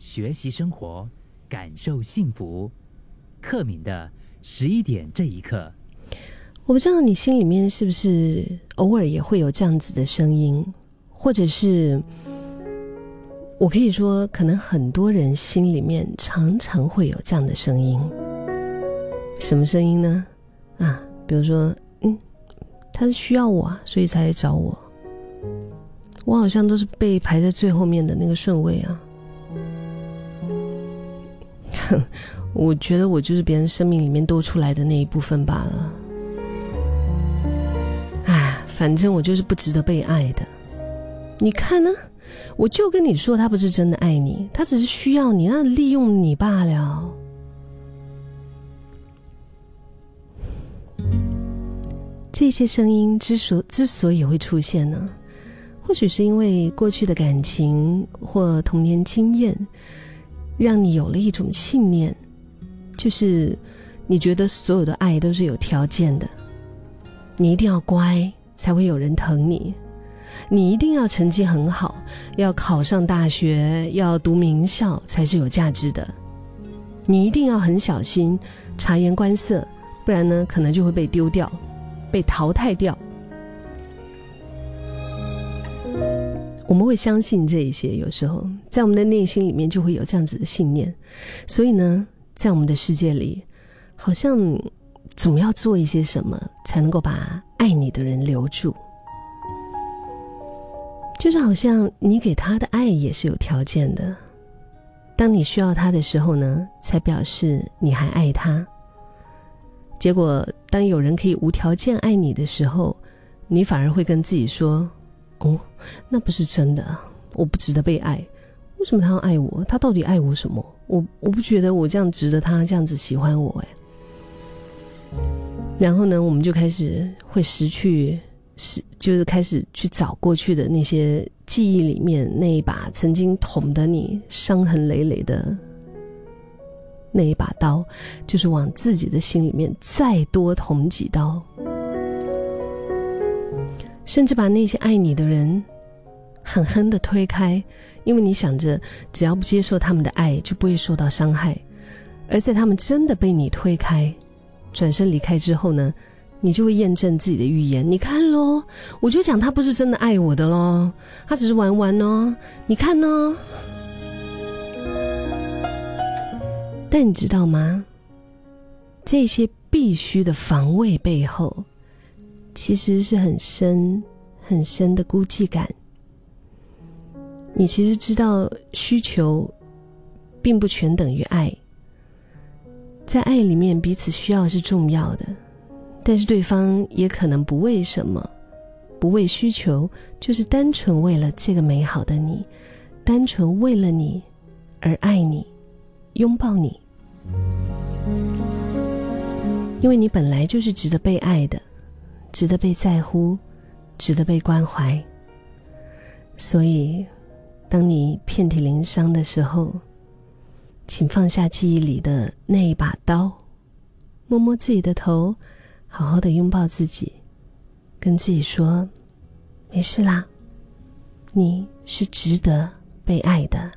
学习生活，感受幸福。克敏的十一点这一刻，我不知道你心里面是不是偶尔也会有这样子的声音，或者是我可以说，可能很多人心里面常常会有这样的声音。什么声音呢？啊，比如说，嗯，他是需要我，所以才来找我。我好像都是被排在最后面的那个顺位啊。哼，我觉得我就是别人生命里面多出来的那一部分罢了。哎，反正我就是不值得被爱的。你看呢？我就跟你说，他不是真的爱你，他只是需要你，那利用你罢了。这些声音之所之所以会出现呢，或许是因为过去的感情或童年经验，让你有了一种信念，就是你觉得所有的爱都是有条件的，你一定要乖才会有人疼你，你一定要成绩很好，要考上大学，要读名校才是有价值的，你一定要很小心，察言观色，不然呢，可能就会被丢掉。被淘汰掉，我们会相信这一些。有时候，在我们的内心里面就会有这样子的信念，所以呢，在我们的世界里，好像总要做一些什么，才能够把爱你的人留住。就是好像你给他的爱也是有条件的，当你需要他的时候呢，才表示你还爱他。结果，当有人可以无条件爱你的时候，你反而会跟自己说：“哦，那不是真的，我不值得被爱。为什么他要爱我？他到底爱我什么？我我不觉得我这样值得他这样子喜欢我。”哎，然后呢，我们就开始会失去，是就是开始去找过去的那些记忆里面那一把曾经捅的你伤痕累累的。那一把刀，就是往自己的心里面再多捅几刀，甚至把那些爱你的人狠狠的推开，因为你想着只要不接受他们的爱，就不会受到伤害。而在他们真的被你推开、转身离开之后呢，你就会验证自己的预言。你看喽，我就讲他不是真的爱我的喽，他只是玩玩哦。你看哦。但你知道吗？这些必须的防卫背后，其实是很深、很深的孤寂感。你其实知道，需求并不全等于爱，在爱里面彼此需要是重要的，但是对方也可能不为什么，不为需求，就是单纯为了这个美好的你，单纯为了你而爱你。拥抱你，因为你本来就是值得被爱的，值得被在乎，值得被关怀。所以，当你遍体鳞伤的时候，请放下记忆里的那一把刀，摸摸自己的头，好好的拥抱自己，跟自己说：“没事啦，你是值得被爱的。”